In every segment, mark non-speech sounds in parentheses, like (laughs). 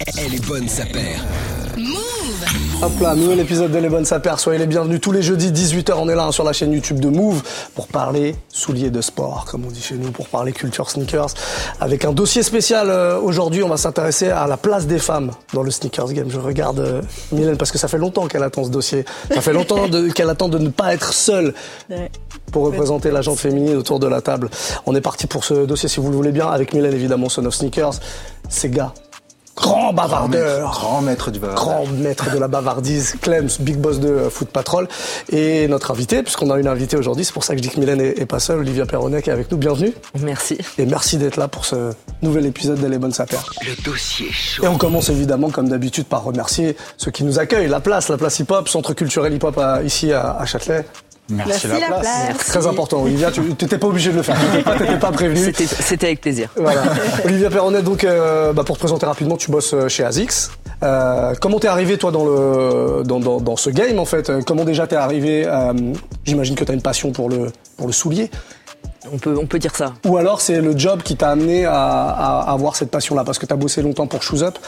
Elle est bonne sa paire. Hop là, nouvel épisode de Les Bonnes Sapères. Soyez les bienvenus tous les jeudis 18h. On est là hein, sur la chaîne YouTube de Move pour parler souliers de sport, comme on dit chez nous, pour parler culture sneakers. Avec un dossier spécial euh, aujourd'hui, on va s'intéresser à la place des femmes dans le sneakers game. Je regarde euh, Mylène parce que ça fait longtemps qu'elle attend ce dossier. Ça fait longtemps (laughs) qu'elle attend de ne pas être seule pour représenter la gente féminine autour de la table. On est parti pour ce dossier, si vous le voulez bien, avec Mylène évidemment, Son of Sneakers. Ces gars, grand Grand maître, bavardeur grand maître du bavardage. grand maître de la bavardise, Clems, big boss de euh, Foot Patrol, et notre invité, puisqu'on a une invitée aujourd'hui, c'est pour ça que je dis que Mylène est, est pas seule, Olivia Perronnet qui est avec nous, bienvenue, Merci. et merci d'être là pour ce nouvel épisode de Les Bonnes Sapères. Le dossier chaud. Et on commence évidemment, comme d'habitude, par remercier ceux qui nous accueillent, la place, la place hip-hop, centre culturel hip-hop à- ici à, à Châtelet. Merci, la place. Très important, Olivia, tu t'étais pas obligé de le faire, t'étais pas, t'étais pas prévenu. C'était c'était avec plaisir. Voilà. Olivia Perronnet, donc, euh, bah, pour te présenter rapidement, tu bosses euh, chez ASICS. Euh, comment t'es arrivé, toi, dans, le, dans, dans, dans ce game, en fait? Euh, Comment déjà t'es arrivé euh, J'imagine que t'as une passion pour le, pour le soulier. On peut, on peut dire ça. Ou alors, c'est le job qui t'a amené à, à avoir cette passion-là Parce que t'as bossé longtemps pour Shoes Up.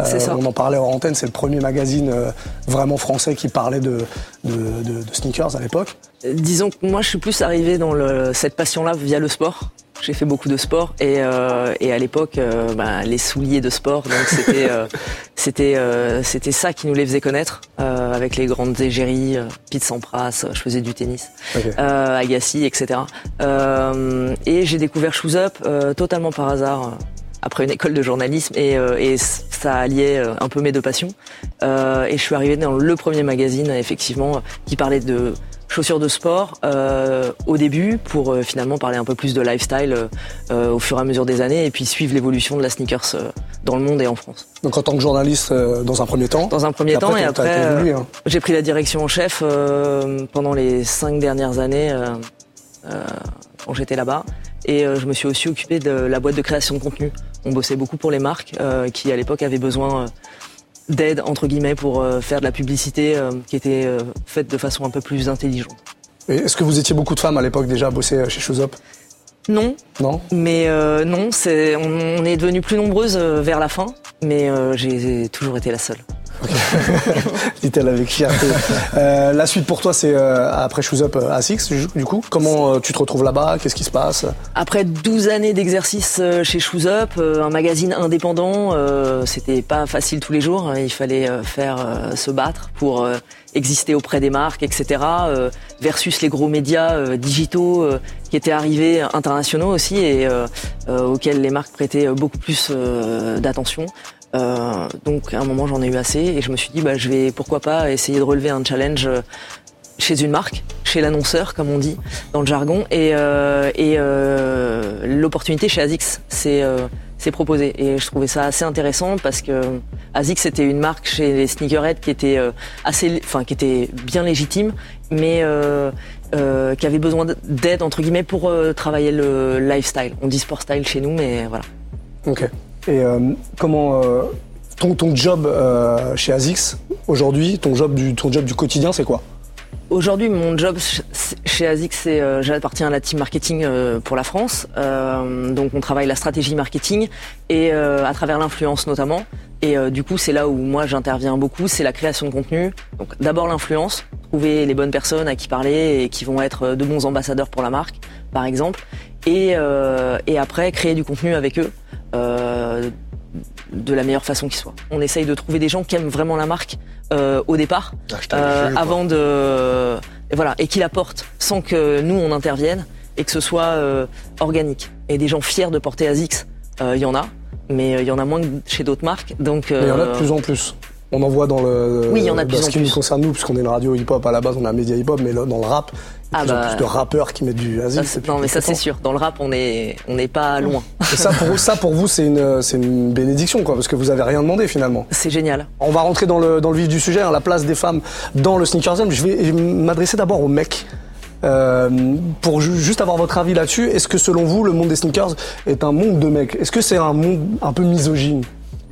Euh, C'est ça. On en parlait hors antenne, c'est le premier magazine euh, vraiment français qui parlait de, de, de- de sneakers à l'époque. Euh, Disons que moi, je suis plus arrivé dans le, cette passion-là via le sport. J'ai fait beaucoup de sport et, euh, et à l'époque, euh, ben, les souliers de sport, donc c'était euh, (laughs) c'était euh, c'était ça qui nous les faisait connaître euh, avec les grandes égéries, Pete Sampras, je faisais du tennis, Ok. euh, Agassi, etc. Euh, et j'ai découvert Shoes Up euh, totalement par hasard. après une école de journalisme et, euh, et ça alliait euh, un peu mes deux passions. Euh, et je suis arrivé dans le premier magazine, effectivement, qui parlait de chaussures de sport euh, au début pour euh, finalement parler un peu plus de lifestyle euh, au fur et à mesure des années et puis suivre l'évolution de la sneakers euh, dans le monde et en France. Donc, en tant que journaliste, euh, dans un premier temps. Dans un premier Et après, temps et après, évolué, hein. j'ai pris la direction en chef euh, pendant les cinq dernières années euh, euh, quand j'étais là-bas. Et euh, je me suis aussi occupé de la boîte de création de contenu. On bossait beaucoup pour les marques euh, qui, à l'époque, avaient besoin euh, d'aide, entre guillemets, pour euh, faire de la publicité euh, qui était euh, faite de façon un peu plus intelligente. Est-ce que vous étiez beaucoup de femmes à l'époque déjà à bosser chez Shoes Up Non, Non? Mais euh, non, c'est, on, on est devenus plus nombreuses vers la fin, mais euh, j'ai toujours été la seule. (laughs) dit-elle avec fierté. Euh, la suite pour toi, c'est euh, après Shoes Up euh, à Six, du coup. Comment euh, tu te retrouves là-bas? Qu'est-ce qui se passe? Après 12 années d'exercice euh, chez Shoes Up, euh, un magazine indépendant, euh, c'était pas facile tous les jours. hein. Il fallait euh, faire euh, se battre pour euh, exister auprès des marques, etc. euh, versus les gros médias euh, digitaux euh, qui étaient arrivés internationaux aussi et euh, euh, auxquels les marques prêtaient euh, beaucoup plus euh, d'attention. Euh, donc à un moment j'en ai eu assez et je me suis dit bah je vais pourquoi pas essayer de relever un challenge euh, chez une marque, chez l'annonceur, comme on dit dans le jargon, et, euh, l'opportunité chez Azix s'est proposée. Et je trouvais ça assez intéressant parce que Azix était une marque chez les sneakerheads qui était assez, enfin qui était bien légitime, mais qui avait besoin d'aide entre guillemets pour travailler le lifestyle. On dit sport style chez nous, mais voilà. Ok. Et euh, comment euh, ton, ton job euh, chez Azix aujourd'hui, ton job du ton job du quotidien, c'est quoi? Aujourd'hui, mon job ch- chez ASIC, c'est euh, j'appartiens à la team marketing euh, pour la France. Euh, donc, on travaille la stratégie marketing et à travers l'influence notamment. Et du coup, c'est là où moi j'interviens beaucoup, c'est la création de contenu. Donc, d'abord l'influence, trouver les bonnes personnes à qui parler et qui vont être de bons ambassadeurs pour la marque, par exemple. Et, et après, créer du contenu avec eux. Euh, de la meilleure façon qui soit. On essaye de trouver des gens qui aiment vraiment la marque euh, au départ, Hashtag euh, avant de et voilà et qui la portent sans que nous on intervienne et que ce soit euh, organique. Et des gens fiers de porter Azix, euh, il y en a, mais il y en a moins que chez d'autres marques. Donc Mais il y en a de plus en plus. On en voit dans le. Oui, il y en a plus ce qui nous concerne nous, puisqu'on est une radio hip-hop à la base, on a un média hip-hop, mais là, dans le rap, il y a Ah en bah. plus de rappeurs qui mettent du c'est- depuis non mais ça c'est sûr. Dans le rap on est on n'est pas loin. Et ça pour, ça, pour vous, c'est une, c'est une bénédiction, quoi, parce que vous avez rien demandé finalement. C'est génial. On va rentrer dans le, dans le vif du sujet, hein, la place des femmes dans le sneakers. Je vais m'adresser d'abord aux mecs. Euh, pour ju- juste avoir votre avis là-dessus, est-ce que selon vous, le monde des sneakers est un monde de mecs? Est-ce que c'est un monde un peu misogyne?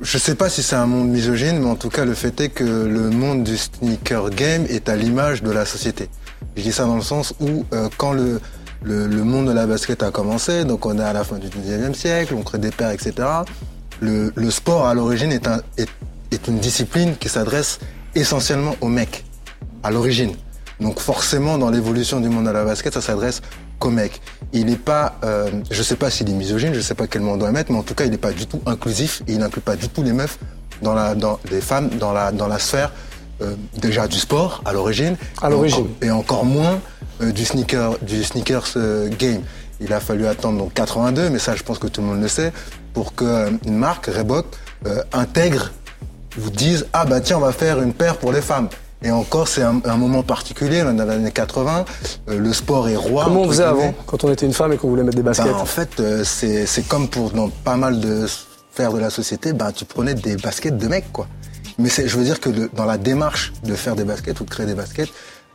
Je sais pas si c'est un monde misogyne, mais en tout cas, le fait est que le monde du sneaker game est à l'image de la société. Je dis ça dans le sens où, euh, quand le, le, monde de la basket a commencé, donc on est à la fin du 19e siècle, on crée des paires, etc. le, sport à l'origine est, est, est une discipline qui s'adresse essentiellement aux mecs à l'origine. Donc forcément, dans l'évolution du monde à la basket, ça s'adresse mecs. Il n'est pas, euh, je sais pas s'il est misogyne, je sais pas quel mot on doit mettre, mais en tout cas, il n'est pas du tout inclusif et il n'inclut pas du tout les meufs dans la, dans les femmes dans la, dans la sphère euh, déjà du sport à l'origine. À l'origine. Et, encore moins euh, du sneaker, du sneakers euh, game. Il a fallu attendre donc 82, mais ça, je pense que tout le monde le sait, pour qu'une marque Reebok intègre vous dise ah bah tiens on va faire une paire pour les femmes. Et encore c'est un, un moment particulier là, dans les années 80, euh, le sport est roi. Comment on faisait guillemets. avant, quand on était une femme et qu'on voulait mettre des baskets Ben, en fait, euh, c'est comme pour dans pas mal de sphères de la société, ben, tu prenais des baskets de mecs, quoi. Mais je veux dire que le- dans la démarche de faire des baskets ou de créer des baskets,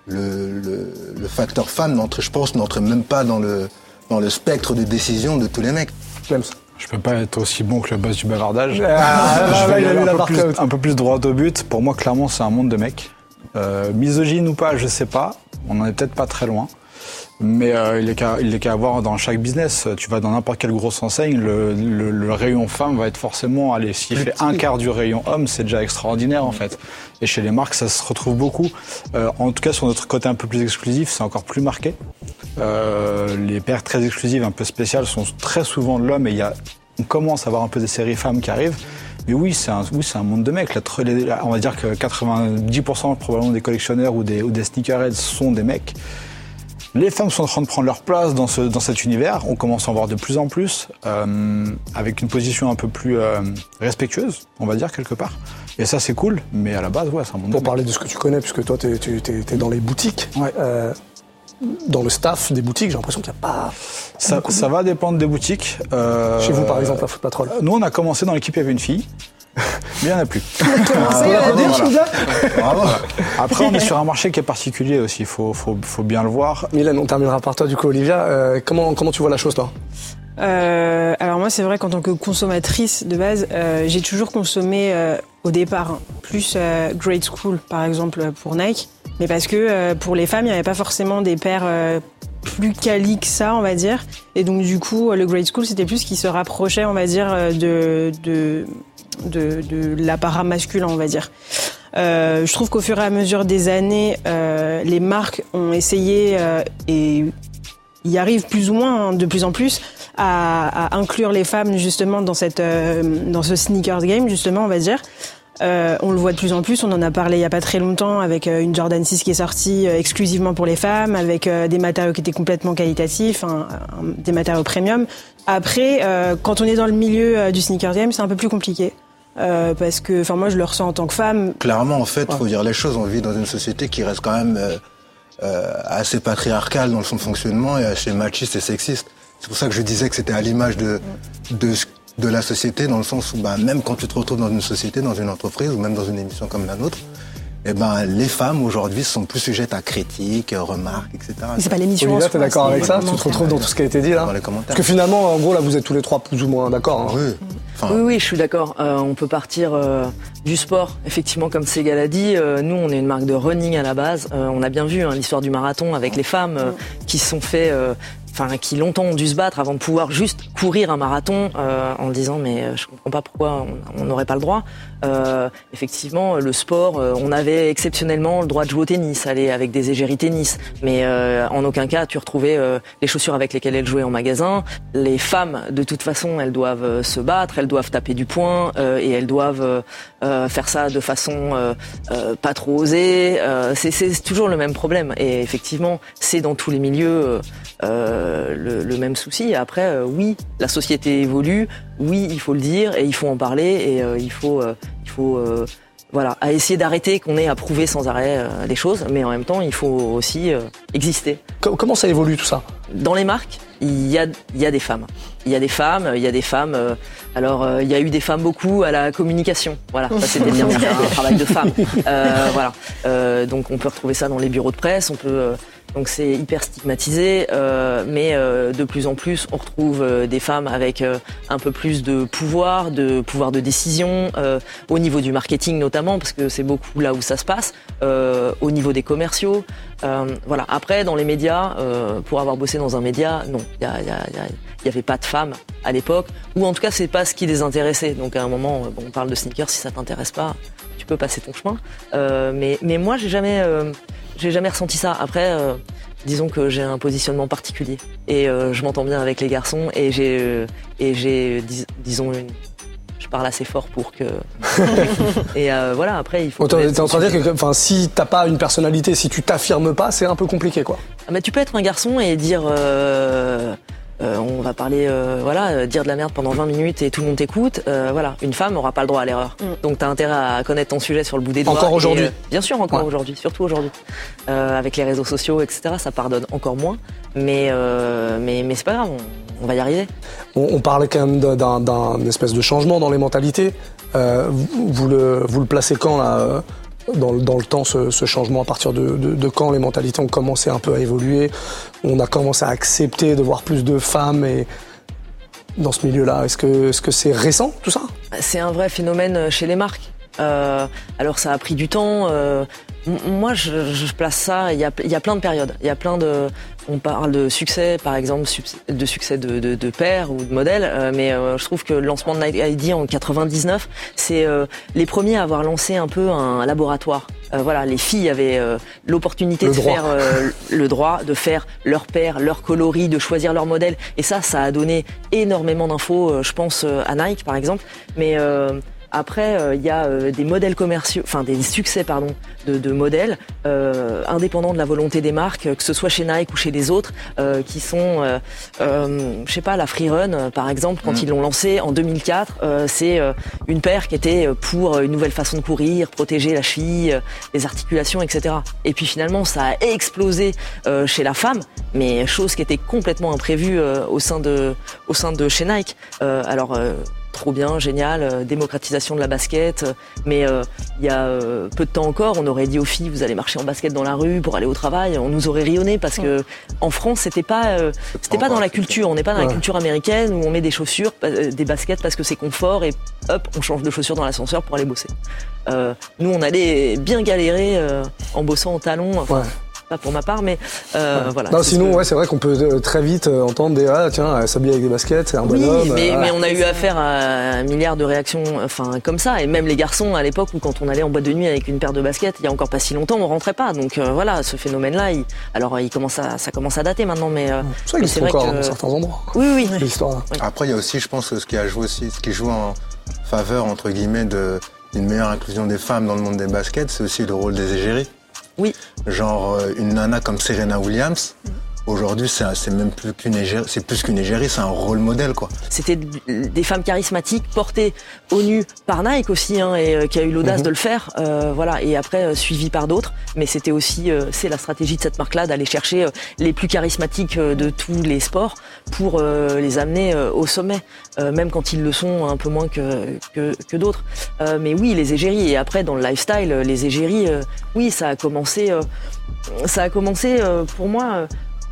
le, le, le facteur femme, n'entre, je pense, n'entre même pas dans le, dans le spectre de décision de tous les mecs. Clems. Je peux pas être aussi bon que le boss du bavardage. Ah, là, Je là, vais aller mis la un, peu plus, un peu plus droit au but. Pour moi, clairement, c'est un monde de mecs. Euh, misogyne ou pas, je sais pas. On en est peut-être pas très loin. Mais euh, il est qu'à qu'à avoir dans chaque business. Tu vas dans n'importe quelle grosse enseigne, le, le- le rayon femme va être forcément, allez, s'il fait un quart du rayon homme, c'est déjà extraordinaire en fait. Et chez les marques, ça se retrouve beaucoup. Euh, en tout cas, sur notre côté un peu plus exclusif, c'est encore plus marqué. Euh, les paires très exclusives, un peu spéciales, sont très souvent de l'homme et il y a, on commence à avoir un peu des séries femmes qui arrivent. Mais oui, c'est un, oui, c'est un monde de mecs. La on va dire que 90% probablement des collectionneurs ou des, ou des sneakerheads sont des mecs. Les femmes sont en train de prendre leur place dans, ce, dans cet univers. On commence à en voir de plus en plus, euh, avec une position un peu plus euh, respectueuse, on va dire, quelque part. Et ça, c'est cool, mais à la base, ouais, c'est un monde Pour de parler de ce que tu connais, puisque toi, tu es, dans les boutiques, Ouais. euh, dans le staff des boutiques, j'ai l'impression qu'il n'y a pas. Ça, ça va dépendre des boutiques. Euh, Chez vous, par exemple, à Foot Patrol. Nous, on a commencé dans l'équipe, il y avait une fille, (laughs) mais il n'y en a plus. Bravo. (laughs) Après, on est sur un marché qui est particulier aussi, il faut, faut, faut bien le voir. Mylène, on terminera par toi, du coup, Olivia. Euh, comment, comment tu vois la chose, toi? Euh, alors moi, c'est vrai qu'en tant que consommatrice de base, euh, j'ai toujours consommé euh, au départ hein, plus euh, grade school, par exemple pour Nike, mais parce que euh, pour les femmes, il n'y avait pas forcément des paires euh, plus quali que ça, on va dire. Et donc du coup, le grade school, c'était plus ce qui se rapprochait, on va dire, euh, de de de, l'apparat masculin, on va dire. Je trouve qu'au fur et à mesure des années, les marques ont essayé et y arrivent plus ou moins, hein, de plus en plus, à, à inclure les femmes justement dans cette dans ce sneakers game justement, on va dire. Euh, on le voit de plus en plus, on en a parlé il y a pas très longtemps avec euh, une Jordan 6 qui est sortie euh, exclusivement pour les femmes, avec des matériaux qui étaient complètement qualitatifs, des matériaux premium. Après, euh, quand on est dans le milieu du sneakers game, c'est un peu plus compliqué. Euh, parce que, enfin moi je le ressens en tant que femme, Clairement, en fait, faut dire les choses. On vit dans une société qui reste quand même assez patriarcale dans son fonctionnement et assez machiste et sexiste. C'est pour ça que je disais que c'était à l'image de, de, ce- de la société, dans le sens où bah, même quand tu te retrouves dans une société, dans une entreprise ou même dans une émission comme la nôtre, eh ben, les femmes aujourd'hui sont plus sujettes à critiques, remarques, etc. c'est pas l'émission. soi, t'es d'accord avec ça? Tu te retrouves dans tout ce qui a été dit là? Dans les commentaires. Parce que finalement, en gros, là, vous êtes tous les trois plus ou moins d'accord. hein. Oui. Enfin, Oui, oui, je suis d'accord. Euh, on peut partir euh, du sport. Effectivement, comme Ségal a dit, euh, nous, on est une marque de running à la base. Euh, on a bien vu hein, l'histoire du marathon avec les femmes euh, qui se sont fait, euh, enfin, qui longtemps ont dû se battre avant de pouvoir juste courir un marathon euh, en disant mais euh, je comprends pas pourquoi on- on n'aurait pas le droit. Euh, effectivement, le sport, euh, on avait exceptionnellement le droit de jouer au tennis, aller avec des égéries tennis, mais euh, en aucun cas tu retrouvais euh, les chaussures avec lesquelles elles jouaient en magasin. Les femmes, de toute façon, elles doivent euh, se battre, elles doivent taper du poing euh, et elles doivent faire ça de façon pas trop osée. C'est- toujours le même problème et effectivement, c'est dans tous les milieux le, le même souci. Après, oui, la société évolue, oui, il faut le dire et il faut en parler et euh, il faut, euh, il faut euh, voilà, à essayer d'arrêter qu'on ait à prouver sans arrêt les choses, mais en même temps, il faut aussi exister. Co- Comment ça évolue tout ça? Dans les marques, il y a, il y a des femmes. Il y a des femmes, il y a des femmes. euh, alors, euh, il y a eu des femmes beaucoup à la communication. Voilà, ça c'était bien, c'est un (laughs) travail de femme. Euh, voilà. Euh, donc, on peut retrouver ça dans les bureaux de presse. On peut. euh, donc, c'est hyper stigmatisé, euh, mais euh, de plus en plus, on retrouve des femmes avec euh, un peu plus de pouvoir, de pouvoir de décision, euh, au niveau du marketing notamment, parce que c'est beaucoup là où ça se passe, euh, au niveau des commerciaux. Euh, voilà. Après, dans les médias, euh, pour avoir bossé dans un média, non, il n'y avait pas de femmes à l'époque, ou en tout cas, c'est pas ce qui les intéressait. Donc à un moment, bon, on parle de sneakers, si ça t'intéresse pas, tu peux passer ton chemin. Euh, mais, mais moi, j'ai jamais, euh, j'ai jamais ressenti ça. Après. Euh, disons que j'ai un positionnement particulier et euh, je m'entends bien avec les garçons et j'ai euh, et j'ai dis- disons une je parle assez fort pour que (laughs) et euh, voilà après il faut T'es t'es en train de dire que enfin, si t'as pas une personnalité, si tu t'affirmes pas, c'est un peu compliqué quoi. Ah, mais tu peux être un garçon et dire euh, euh, on va parler euh, voilà euh, dire de la merde pendant 20 minutes et tout le monde t'écoute euh, voilà une femme aura pas le droit à l'erreur donc t'as intérêt à connaître ton sujet sur le bout des doigts Encore aujourd'hui. euh, bien sûr encore Ouais. aujourd'hui surtout aujourd'hui Euh, avec les réseaux sociaux etc ça pardonne encore moins mais euh, mais mais c'est pas grave on, on va y arriver On, on parlait quand même d'un- espèce de changement dans les mentalités. Euh, vous, vous le, vous le placez quand là euh, dans, le- dans le temps ce, ce changement? À partir de, de- de quand les mentalités ont commencé un peu à évoluer? On a commencé à accepter de voir plus de femmes et dans ce milieu-là. Est-ce que est-ce que c'est récent tout ça? C'est un vrai phénomène chez les marques. Euh, alors ça a pris du temps. euh, moi, je, je place ça. Il y a, il y a plein de périodes. Il y a plein de. On parle de succès, par exemple, de succès de, de, de pairs ou de modèles. euh, mais euh, je trouve que le lancement de Nike ID en 99, c'est euh, les premiers à avoir lancé un peu un laboratoire. Euh, voilà, les filles avaient l'opportunité de droit. faire le droit de faire leur paire, leur coloris, de choisir leur modèle. Et ça, ça a donné énormément d'infos, je pense, à Nike, par exemple. Mais après, euh, il y a euh, des modèles commerciaux, enfin des succès, pardon, de, de modèles euh, indépendants de la volonté des marques, que ce soit chez Nike ou chez les autres, euh, qui sont, euh, je sais pas, la Freerun, par exemple, quand ils l'ont lancé en 2004, euh, c'est euh, une paire qui était pour une nouvelle façon de courir, protéger la cheville, les articulations, etc. Et puis finalement, ça a explosé euh, chez la femme, mais chose qui était complètement imprévue euh, au sein de, au sein de chez Nike. Euh, alors. Trop bien, génial, euh, démocratisation de la basket. euh, mais euh, il y a euh, peu de temps encore, on aurait dit aux filles, vous allez marcher en basket dans la rue pour aller au travail. On nous aurait rionné parce que en France, c'était pas, euh, c'était pas dans la culture. On n'est pas dans la culture américaine où on met des chaussures, euh, des baskets parce que c'est confort et hop, on change de chaussures dans l'ascenseur pour aller bosser. Euh, nous, on allait bien galérer euh, en bossant en talons. Enfin, Ouais. Pas pour ma part, mais euh, voilà. Non, sinon, ouais, c'est vrai qu'on peut euh, très vite euh, entendre des ah tiens, elle s'habille avec des baskets, c'est un Oui, bonhomme. mais, mais voilà. on a eu affaire à un milliard de réactions, enfin comme ça, et même les garçons à l'époque où quand on allait en boîte de nuit avec une paire de baskets, il y a encore pas si longtemps, on rentrait pas. Donc euh, voilà, ce phénomène-là, il- alors il commence à, ça commence à dater maintenant, mais euh, ça existe encore que- dans certains endroits. oui, oui, L'histoire. là. Après, il y a aussi, je pense, ce qui a joué aussi, ce qui joue en faveur, entre guillemets, de, d'une meilleure inclusion des femmes dans le monde des baskets, c'est aussi le rôle des égéries. Oui. Genre, euh, une nana comme Serena Williams, un- c'est même plus qu'une égérie, c'est plus qu'une égérie, c'est un rôle modèle, quoi. C'était des femmes charismatiques portées au nu par Nike aussi, hein, et euh, qui a eu l'audace Mhm. de le faire, euh, voilà, et après euh, suivi par d'autres. Mais c'était aussi, euh, c'est la stratégie de cette marque-là d'aller chercher euh, les plus charismatiques de tous les sports pour les amener au sommet, même quand ils le sont un peu moins que que, que d'autres. Mais oui, les égéries. Et après, dans le lifestyle, les égéries, oui, ça a commencé, ça a commencé pour moi.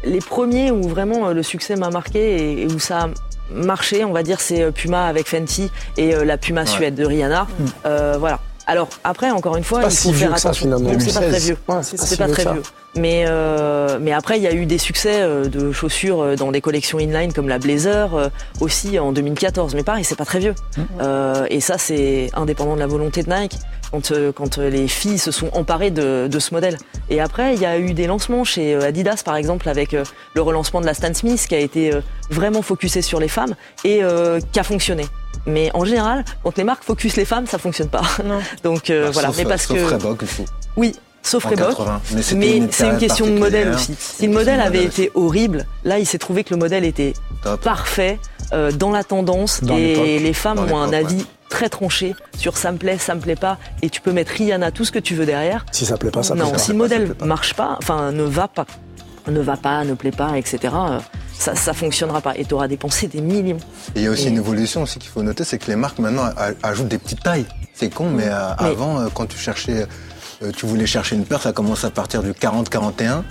Les premiers où vraiment euh, le succès m'a marqué et, où ça a marché, on va dire, c'est euh, Puma avec Fenty et euh, la Puma Suède de Rihanna. Euh, voilà. Alors après, encore une fois, Pas il si faut vieux faire que ça, attention. c'est pas très 2016. vieux. Ouais, c'est pas C'est si pas vieux que très vieux. Mais euh, mais après, il y a eu des succès de chaussures dans des collections inline comme la Blazer aussi en 2014. Mais pareil, c'est pas très vieux. Euh, et ça, c'est indépendant de la volonté de Nike. Quand euh, quand euh, les filles se sont emparées de, de ce modèle. Et après, il y a eu des lancements chez euh, Adidas, par exemple, avec euh, le relancement de la Stan Smith, qui a été euh, vraiment focusé sur les femmes et euh, qui a fonctionné. Mais en général, quand les marques focus les femmes, ça fonctionne pas. Non. (laughs) Donc euh, Bah, voilà. sauf, mais parce sauf que Reebok, oui, sauf Reebok. 80. Mais, c'est une question de modèle aussi. Si le modèle avait aussi. été horrible, là, il s'est trouvé que le modèle était Top. parfait, euh, dans la tendance, Dans et les femmes Dans ont un avis ouais. très tranché sur ça me plaît, ça me plaît pas, et tu peux mettre Rihanna, tout ce que tu veux derrière. Si ça plaît pas, ça plaît non, pas. si le modèle pas. marche pas, enfin ne va pas, ne va pas, ne plaît pas, etc. euh, Ça, ça fonctionnera pas, et tu auras dépensé des millions. Et il y a aussi Et- une évolution aussi qu'il faut noter, c'est que les marques maintenant ajoutent des petites tailles. C'est con, mais, euh, Mais- avant, quand tu cherchais, euh, tu voulais chercher une paire, ça commence à partir du 40-41.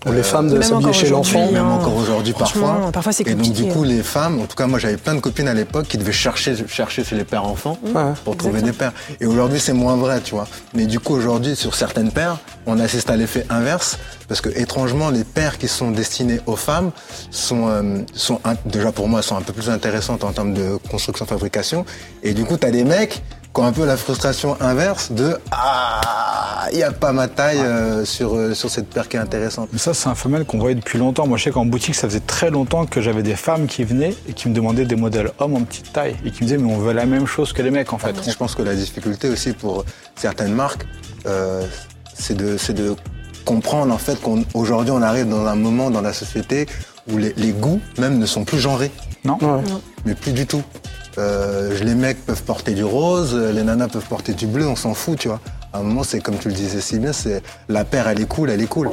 Pour les Euh, femmes de s'habiller chez l'enfant. même hein. encore aujourd'hui parfois. parfois, c'est Et donc du compliqué, coup les femmes, en tout cas moi j'avais plein de copines à l'époque qui devaient chercher chercher chez les pères enfants Ouais. pour trouver des pères. Et aujourd'hui c'est moins vrai, tu vois. Mais du coup aujourd'hui sur certaines paires, on assiste à l'effet inverse parce que étrangement les paires qui sont destinées aux femmes sont euh, sont un- déjà pour moi sont un peu plus intéressantes en termes de construction fabrication. Et du coup t'as des mecs qui ont un peu la frustration inverse de ah il y a pas ma taille euh, sur euh, sur cette paire qui est intéressante. Mais ça, c'est un phénomène qu'on voyait depuis longtemps. Moi, je sais qu'en boutique, ça faisait très longtemps que j'avais des femmes qui venaient et qui me demandaient des modèles hommes en petite taille et qui me disaient, mais on veut la même chose que les mecs, en fait. Je pense que la difficulté aussi pour certaines marques, euh, c'est de, de comprendre en fait qu'aujourd'hui on, arrive dans un moment dans la société où les, les goûts même ne sont plus genrés, Non Ouais. mais plus du tout. Euh, les mecs peuvent porter du rose, les nanas peuvent porter du bleu, on s'en fout, tu vois. À un moment, c'est comme tu le disais si bien, c'est la paire, elle est cool, elle est cool.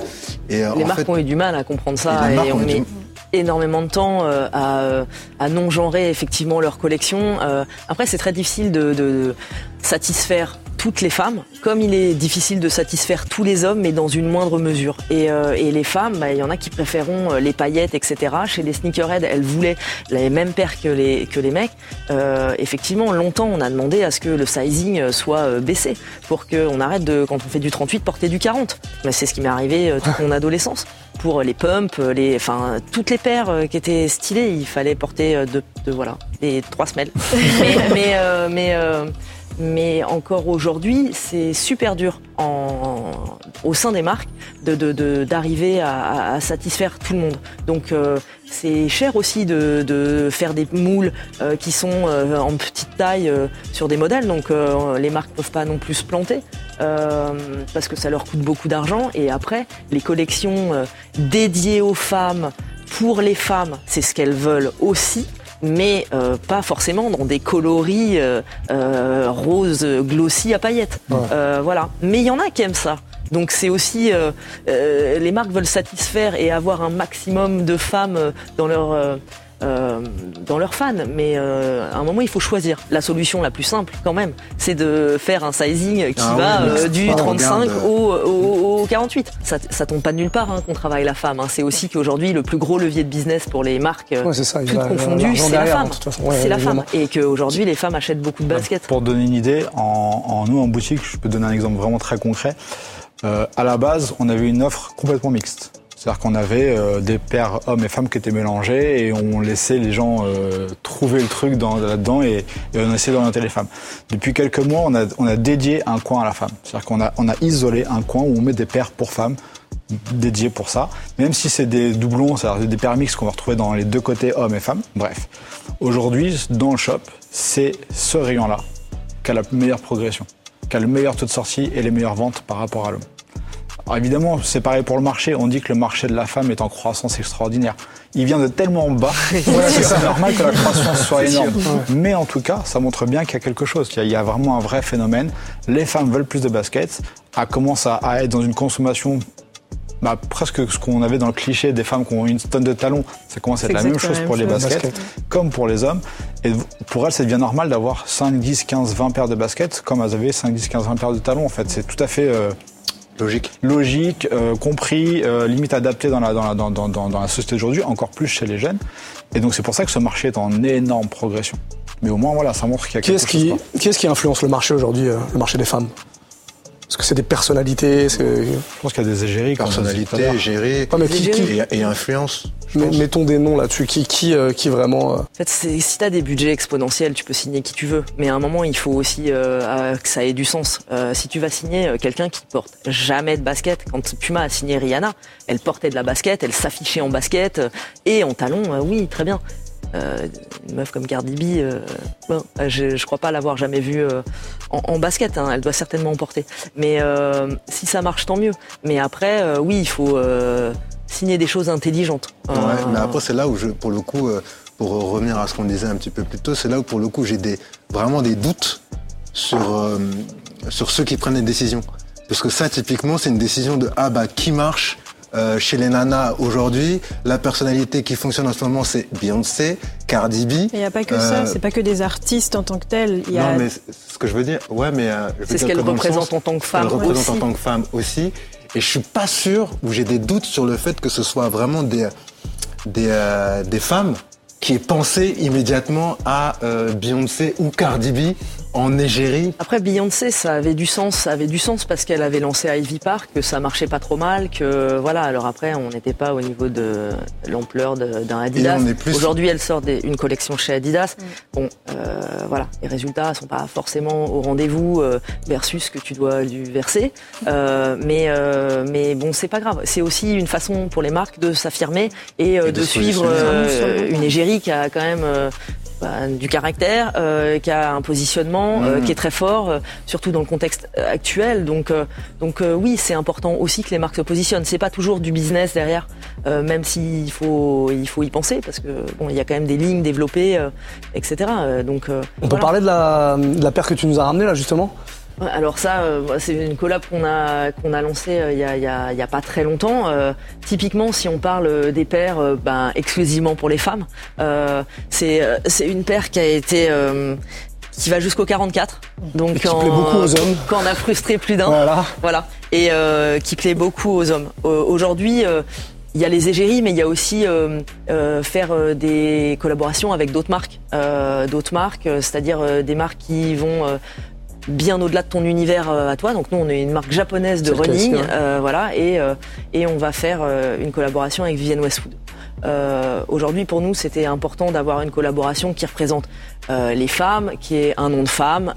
Et euh, Les en marques fait, ont eu du mal à comprendre ça Et on met du- énormément de temps euh, à, euh, à non genrer effectivement leur collection. Euh, après, c'est très difficile de, de satisfaire toutes les femmes, comme il est difficile de satisfaire tous les hommes, mais dans une moindre mesure. Et, euh, et les femmes, bah, il y en a qui préféreront euh, les paillettes, etc. Chez les sneakerheads, elles voulaient les mêmes paires que les, que les mecs. Euh, effectivement, longtemps, on a demandé à ce que le sizing euh, soit euh, baissé pour qu'on arrête de, quand on fait du 38, porter du 40. Mais c'est ce qui m'est arrivé toute mon adolescence. Pour les pumps, les, enfin, toutes les paires qui étaient stylées, il fallait porter de, de voilà, les trois semelles. (laughs) mais, mais, euh, mais, mais encore aujourd'hui, c'est super dur au sein des marques d'arriver à, satisfaire tout le monde. Donc euh, c'est cher aussi de, faire des moules euh, qui sont euh, en petite taille euh, sur des modèles. Donc les marques peuvent pas non plus se planter. parce que ça leur coûte beaucoup d'argent et après les collections dédiées aux femmes pour les femmes c'est ce qu'elles veulent aussi mais euh, pas forcément dans des coloris euh, euh, roses glossy à paillettes. Euh, voilà. Mais il y en a qui aiment ça. Donc c'est aussi euh, euh, les marques veulent satisfaire et avoir un maximum de femmes dans leur euh, dans leurs fans. Mais euh, à un moment il faut choisir. La solution la plus simple quand même, c'est de faire un sizing qui Ah va oui, euh, du on 35 regarde, euh, au, au, au 48. Ça, ça tombe pas de nulle part hein, qu'on travaille la femme. hein. C'est aussi qu'aujourd'hui le plus gros levier de business pour les marques Ouais, c'est ça, il toutes confondues, c'est la femme. Ouais, c'est la femme. Et qu'aujourd'hui, les femmes achètent beaucoup de baskets. Pour donner une idée, en, en nous en boutique, je peux donner un exemple vraiment très concret. Euh, à la base, on avait une offre complètement mixte. C'est-à-dire qu'on avait euh, des paires hommes et femmes qui étaient mélangés et on laissait les gens euh, trouver le truc dans- là-dedans et, et on essayait d'orienter les femmes. Depuis quelques mois, on a, on a dédié un coin à la femme. C'est-à-dire qu'on a, on a isolé un coin où on met des paires pour femmes dédiées pour ça. Même si c'est des doublons, c'est-à-dire des paires mixtes qu'on va retrouver dans les deux côtés hommes et femmes. Bref. Aujourd'hui, dans le shop, c'est ce rayon-là qui a la meilleure progression, qui a le meilleur taux de sortie et les meilleures ventes par rapport à l'homme. Alors évidemment, c'est pareil pour le marché. On dit que le marché de la femme est en croissance extraordinaire. Il vient de tellement bas (laughs) c'est normal que la croissance soit énorme. Mais en tout cas, ça montre bien qu'il y a quelque chose, qu'il y a- il y a vraiment un vrai phénomène. Les femmes veulent plus de baskets, elles commencent à, être dans une consommation bah, presque ce qu'on avait dans le cliché des femmes qui ont une tonne de talons, ça commence à être la même chose pour les baskets, comme pour les hommes. Et pour elles, ça devient normal d'avoir 5, 10, 15, 20 paires de baskets, comme elles avaient 5, 10, 15, 20 paires de talons. En fait, c'est tout à fait euh, logique. logique, euh, compris, euh, limite adapté dans la, dans, la, dans, dans, dans, dans la société d'aujourd'hui, encore plus chez les jeunes. Et donc c'est pour ça que ce marché est en énorme progression. Mais au moins, voilà, ça montre qu'il y a quelque chose. qui, quoi. qui est-ce qui influence le marché aujourd'hui, euh, le marché des femmes? Est-ce que c'est des personnalités c'est- Je pense qu'il y a des égéries. comme on disait tout à l'heure. Personnalité, gérer Ouais, mais qui- qui- et, et influence. Mais-. Mettons des noms là-dessus. Qui, qui, euh, qui vraiment euh, En fait, c'est- si t'as des budgets exponentiels, tu peux signer qui tu veux. Mais à un moment, il faut aussi euh, que ça ait du sens. Euh, si tu vas signer quelqu'un qui porte jamais de basket, quand Puma a signé Rihanna, elle portait de la basket, elle s'affichait en basket euh, et en talons, euh, oui, très bien. Euh, une meuf comme Cardi B, euh, bon, je, je crois pas l'avoir jamais vue euh, en, en basket. hein, elle doit certainement en porter. Mais si ça marche, tant mieux. Mais après, oui, il faut signer des choses intelligentes. Ouais, mais après, c'est là où, je, pour le coup, pour revenir à ce qu'on disait un petit peu plus tôt, c'est là où, pour le coup, j'ai des, vraiment des doutes sur, sur ceux qui prennent les décisions. Parce que ça, typiquement, c'est une décision de ah bah qui marche euh, chez les nanas aujourd'hui. La personnalité qui fonctionne en ce moment, c'est Beyoncé, Cardi B. Il n'y a pas que Euh, ça, c'est pas que des artistes en tant que tels. Il y a... Non, mais c'est ce que je veux dire, ouais, mais euh, je veux C'est ce dire qu'elle représente sens- en tant que femme Elle représente aussi. en tant que femme aussi. Et je suis pas sûr, ou j'ai des doutes sur le fait que ce soit vraiment des, des, euh, des femmes qui aient pensé immédiatement à euh, Beyoncé ou Cardi B en égérie. Après Beyoncé, ça avait du sens, ça avait du sens parce qu'elle avait lancé Ivy Park, que ça marchait pas trop mal, que voilà. Alors après, on n'était pas au niveau de l'ampleur d'un Adidas. Plus- Aujourd'hui, elle sort des- une collection chez Adidas. Bon, euh, voilà, les résultats sont pas forcément au rendez-vous euh, versus ce que tu dois lui verser. Euh, mais euh, mais bon, c'est pas grave. C'est aussi une façon pour les marques de s'affirmer et, euh, Et de suivre euh, une égérie qui a quand même euh, bah, du caractère, euh, qui a un positionnement euh, Mhm. qui est très fort, euh, surtout dans le contexte euh, actuel. Donc, donc oui, c'est important aussi que les marques se positionnent. C'est pas toujours du business derrière, même s'il faut, il faut y penser parce que bon, il y a quand même des lignes développées, etc. Donc, On peut parler de la, de la paire que tu nous as ramenée là justement? Alors ça, c'est une collab qu'on a qu'on a lancée il y, a, il y, a, il y a pas très longtemps. Euh, typiquement, si on parle des paires ben, exclusivement pour les femmes, euh, c'est c'est une paire qui a été euh, qui va jusqu'au 44. Donc Et qui plaît beaucoup aux hommes. Quand on a frustré plus d'un. Voilà. Voilà. Et euh, qui plaît beaucoup aux hommes. Euh, Aujourd'hui, euh, il y a les égéries, mais il y a aussi euh, euh, faire euh, des collaborations avec d'autres marques. Euh, d'autres marques, euh, c'est-à-dire euh, des marques qui vont euh, bien au-delà de ton univers euh, à toi. Donc nous, on est une marque japonaise de running, ouais. euh, voilà, et euh, et on va faire euh, une collaboration avec Vivienne Westwood. Euh, Aujourd'hui, pour nous, c'était important d'avoir une collaboration qui représente euh, les femmes, qui est un nom de femme.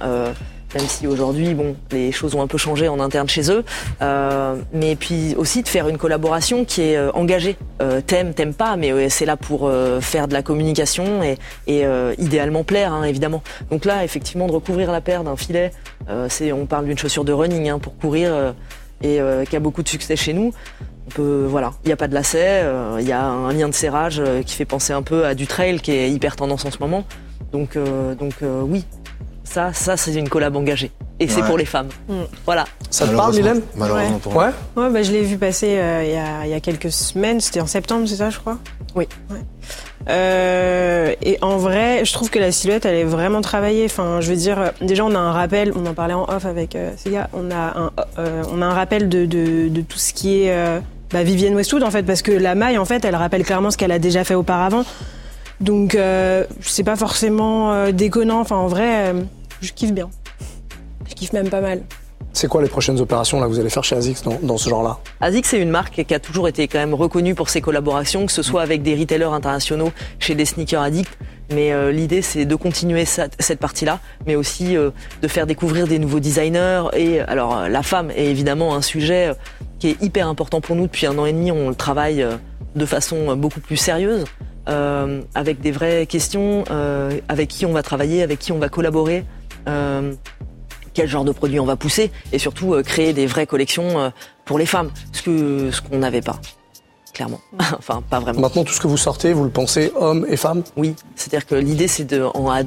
Même si aujourd'hui, bon, les choses ont un peu changé en interne chez eux, euh, mais puis aussi de faire une collaboration qui est euh, engagée. Euh, t'aimes, t'aimes pas, mais euh, c'est là pour faire de la communication et, idéalement plaire, hein, évidemment. Donc là, effectivement, de recouvrir la paire d'un filet, c'est, on parle d'une chaussure de running hein, pour courir et qui a beaucoup de succès chez nous. On peut, voilà, il n'y a pas de lacet, il y a un lien de serrage qui fait penser un peu à du trail qui est hyper tendance en ce moment. Donc, oui, ça, ça c'est une collab engagée. Et c'est Ouais. pour les femmes. Voilà. Ça te parle Mylène? Malheureusement pour moi. Ouais Ouais, bah, je l'ai vu passer euh, il y, a, il y a quelques semaines, c'était en septembre, c'est ça, je crois? Oui. Ouais. Euh, et en vrai, je trouve que la silhouette, elle est vraiment travaillée. Enfin, je veux dire, euh, déjà, on a un rappel, on en parlait en off avec euh, ces gars, on a un, euh, on a un rappel de, de, de tout ce qui est euh, bah, Vivienne Westwood, en fait, parce que la maille, en fait, elle rappelle clairement ce qu'elle a déjà fait auparavant. Donc, euh, c'est pas forcément euh, déconnant. Enfin, en vrai, euh, je kiffe bien. Je kiffe même pas mal. C'est quoi les prochaines opérations là que vous allez faire chez ASICS dans, dans ce genre-là? ASIC, c'est une marque qui a toujours été quand même reconnue pour ses collaborations, que ce soit avec des retailers internationaux chez des sneakers addicts. Mais euh, l'idée, c'est de continuer cette, cette partie-là, mais aussi euh, de faire découvrir des nouveaux designers. Et alors, euh, la femme est évidemment un sujet qui est hyper important pour nous. Depuis un an et demi, on le travaille de façon beaucoup plus sérieuse, euh, avec des vraies questions, euh, avec qui on va travailler, avec qui on va collaborer. Euh, quel genre de produit on va pousser et surtout euh, créer des vraies collections euh, pour les femmes, ce que ce qu'on n'avait pas, clairement. (laughs) enfin, pas vraiment. Maintenant, tout ce que vous sortez, vous le pensez hommes et femmes? Oui, c'est-à-dire que l'idée c'est de en à-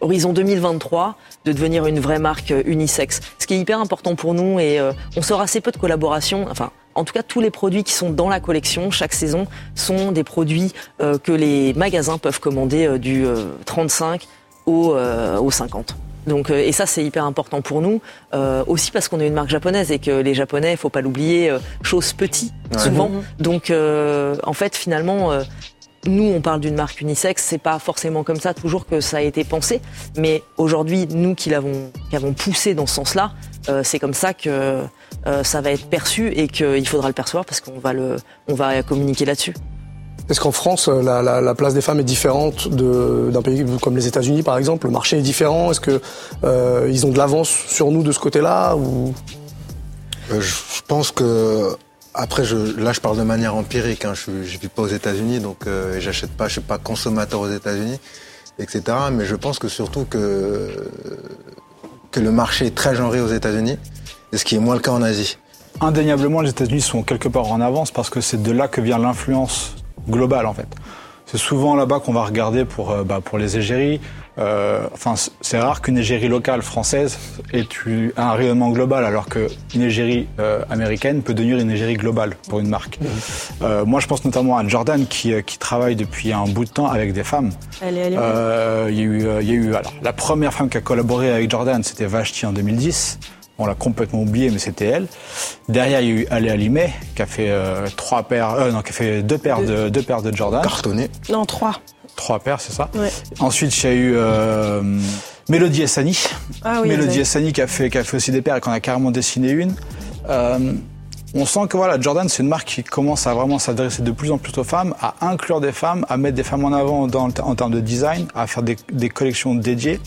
horizon 2023 de devenir une vraie marque unisexe. Ce qui est hyper important pour nous et euh, on sort assez peu de collaborations. Enfin, en tout cas, tous les produits qui sont dans la collection chaque saison sont des produits euh, que les magasins peuvent commander euh, du euh, 35 au, euh, au 50. Donc, euh, et ça, c'est hyper important pour nous, euh, aussi parce qu'on est une marque japonaise et que les Japonais, faut pas l'oublier, euh, chose petit souvent. Donc, euh, en fait, finalement, euh, nous, on parle d'une marque unisexe, c'est pas forcément comme ça toujours que ça a été pensé, mais aujourd'hui, nous qui l'avons, qui avons poussé dans ce sens-là, euh, c'est comme ça que euh, ça va être perçu et qu'il faudra le percevoir parce qu'on va le, on va communiquer là-dessus. Est-ce qu'en France, euh, la, la- la place des femmes est différente d'un pays comme les États-Unis, par exemple? Le marché est différent? Est-ce que euh, ils ont de l'avance sur nous de ce côté-là ou? Euh, je, je pense que après, je, là, je parle de manière empirique. Hein, je, je vis pas aux États-Unis, donc euh, j'achète pas, je suis pas consommateur aux États-Unis, etc. Mais je pense que surtout que que le marché est très genré aux États-Unis, et ce qui est moins le cas en Asie. Indéniablement, les États-Unis sont quelque part en avance parce que c'est de là que vient l'influence globale en fait. C'est souvent là-bas qu'on va regarder pour, euh, bah, pour les égéries. Euh, enfin, c'est rare qu'une égérie locale française ait eu un rayonnement global, alors qu'une égérie euh, américaine peut devenir une égérie globale pour une marque. Euh, moi, je pense notamment à Jordan qui, euh, qui travaille depuis un bout de temps avec des femmes. Elle est, elle est Euh, Il y a eu, euh, il y a eu alors, la première femme qui a collaboré avec Jordan, c'était Vashti en 2010. On l'a complètement oublié, mais c'était elle. Derrière, il y a eu Aléa Limet, qui a fait euh, trois paires, euh, non, qui a fait deux paires de deux paires de Jordan, Cartonné. Non, trois. trois paires, c'est ça. Ouais. Ensuite, il y a eu euh, Mélodie Essani. Ah oui, Mélodie qui a fait qui a fait aussi des paires et qu'on a carrément dessiné une. Euh, on sent que voilà, Jordan, c'est une marque qui commence à vraiment s'adresser de plus en plus aux femmes, à inclure des femmes, à mettre des femmes en avant dans, en termes de design, à faire des, des collections dédiées.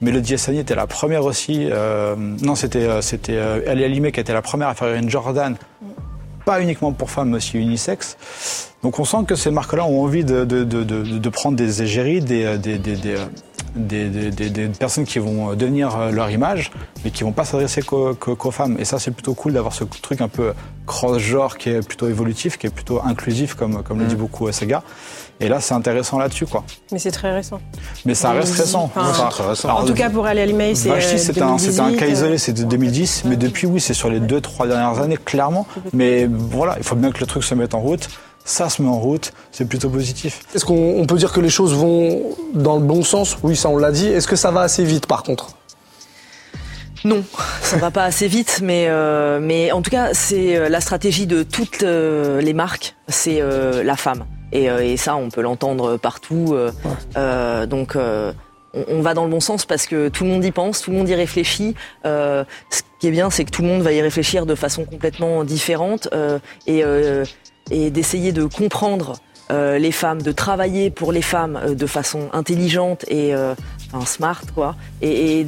Mélodie Essani était la première aussi. euh, non, c'était euh, c'était euh, Alia Limé qui était la première à faire une Jordan, pas uniquement pour femmes, mais aussi unisexe. Donc on sent que ces marques-là ont envie de, de, de, de, de prendre des égéries, des, euh, des, des, des, des, des- des- des personnes qui vont devenir leur image, mais qui vont pas s'adresser qu'aux femmes. Et ça, c'est plutôt cool d'avoir ce truc un peu cross-genre qui est plutôt évolutif, qui est plutôt inclusif, comme, comme le dit beaucoup Sega. Et là, c'est intéressant là-dessus, quoi. Mais c'est très récent. Mais ça reste récent. enfin, c'est très récent. En tout cas, pour aller à l'email, c'est. Vachti, euh, c'était un, c'était un 2018, cas isolé, euh, c'était 2010, mais depuis, oui, c'est sur les deux, trois dernières années, clairement. Mais voilà, il faut bien que le truc se mette en route. Ça se met en route, c'est plutôt positif. Est-ce qu'on on peut dire que les choses vont dans le bon sens? Oui, ça on l'a dit. Est-ce que ça va assez vite par contre? Non, (laughs) ça va pas assez vite, mais euh, mais en tout cas, c'est la stratégie de toutes euh, les marques, c'est euh, la femme. Et, euh, et ça, on peut l'entendre partout. euh, euh, donc, on, on va dans le bon sens parce que tout le monde y pense, tout le monde y réfléchit. Ce qui est bien, c'est que tout le monde va y réfléchir de façon complètement différente et et d'essayer de comprendre euh, les femmes, de travailler pour les femmes euh, de façon intelligente et euh, enfin, smart, quoi, et,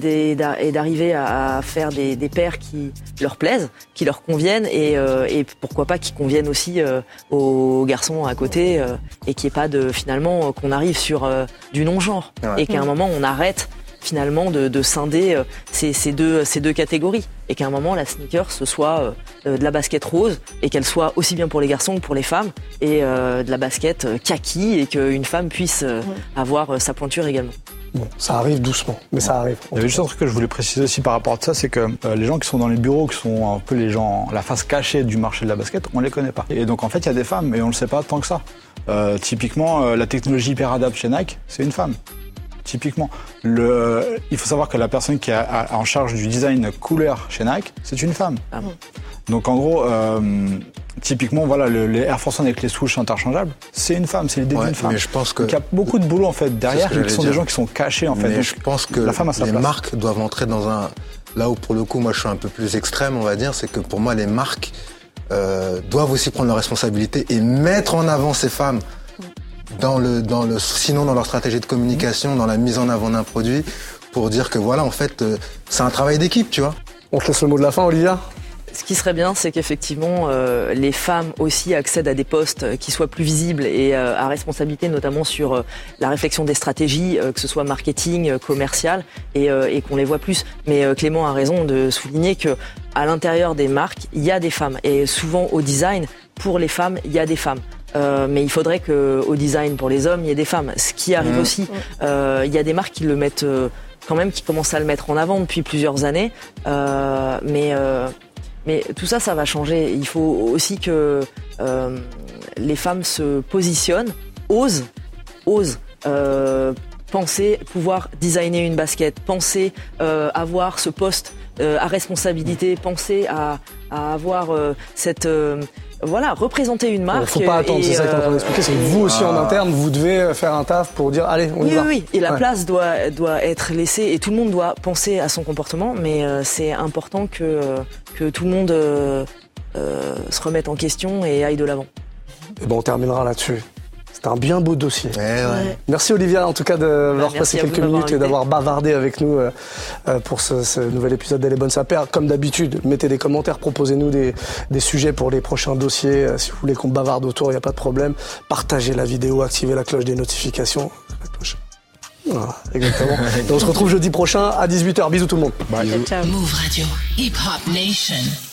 d'arriver à, à faire des, des paires qui leur plaisent, qui leur conviennent et, euh, et pourquoi pas qui conviennent aussi euh, aux garçons à côté euh, et qu'il n'y ait pas de finalement qu'on arrive sur euh, du non-genre Ouais. et qu'à un moment on arrête finalement de, de scinder euh, ces, ces deux, ces deux catégories et qu'à un moment la sneaker ce soit euh, de la basket rose et qu'elle soit aussi bien pour les garçons que pour les femmes et euh, de la basket kaki et qu'une femme puisse euh, avoir sa pointure également. Bon, ça arrive doucement, mais ça arrive. Il y avait juste un truc que je voulais préciser aussi par rapport à ça, c'est que euh, les gens qui sont dans les bureaux, qui sont un peu les gens, la face cachée du marché de la basket, on les connaît pas. Et donc en fait, il y a des femmes, et on le sait pas tant que ça. Euh, typiquement, euh, la technologie hyper adapte chez Nike, c'est une femme. Typiquement, le, il faut savoir que la personne qui est en charge du design couleur chez Nike, c'est une femme. Ah bon. Donc en gros, euh, typiquement, voilà, le- les Air Force One avec les souches interchangeables, c'est une femme, c'est l'idée Ouais, d'une femme. mais je pense que- Donc il y a beaucoup de boulot en fait derrière, qui sont des gens qui sont cachés en fait. Mais Donc, je pense que la femme a sa les place. marques doivent entrer dans un. Là où pour le coup, moi je suis un peu plus extrême, on va dire, c'est que pour moi les marques euh, doivent aussi prendre leurs responsabilités et mettre en avant ces femmes dans le, dans le, sinon dans leur stratégie de communication, dans la mise en avant d'un produit, pour dire que voilà, en fait, euh, c'est un travail d'équipe, tu vois. On te laisse le mot de la fin, Olivia Ce qui serait bien, c'est qu'effectivement, euh, les femmes aussi accèdent à des postes euh, qui soient plus visibles et euh, à responsabilité, notamment sur euh, la réflexion des stratégies, euh, que ce soit marketing, euh, commercial, et, euh, et qu'on les voit plus. Mais euh, Clément a raison de souligner que à l'intérieur des marques, il y a des femmes, et souvent au design, pour les femmes, il y a des femmes. Euh, mais il faudrait que au design pour les hommes, il y ait des femmes. Ce qui arrive aussi, euh, il y a des marques qui le mettent euh, quand même, qui commencent à le mettre en avant depuis plusieurs années. Euh, mais euh, mais tout ça, ça va changer. Il faut aussi que euh, les femmes se positionnent, osent, osent euh, penser pouvoir designer une basket, penser euh, avoir ce poste euh, à responsabilité, penser à, à avoir euh, cette euh, voilà représenter une Il marque. faut pas attendre, c'est ça que tu es en train euh, d'expliquer. C'est que vous aussi en interne, vous devez faire un taf pour dire allez, on y oui, va. oui, oui. Et la Ouais. place doit, doit être laissée et tout le monde doit penser à son comportement, mais c'est important que, que tout le monde euh, se remette en question et aille de l'avant. Et bon, on terminera là-dessus. C'était un bien beau dossier. Eh ouais. Merci Olivia en tout cas d'avoir Bah, merci passé quelques minutes et d'avoir bavardé avec nous euh, euh, pour ce, ce nouvel épisode d'Elle est bonne sa paire. Comme d'habitude, mettez des commentaires, proposez-nous des, des sujets pour les prochains dossiers. Euh, si vous voulez qu'on bavarde autour, il n'y a pas de problème. Partagez la vidéo, activez la cloche des notifications. La cloche. Voilà, exactement. (laughs) et on se retrouve jeudi prochain à 18h. Bisous tout le monde. Ciao. Move Radio. Hip Hop Nation.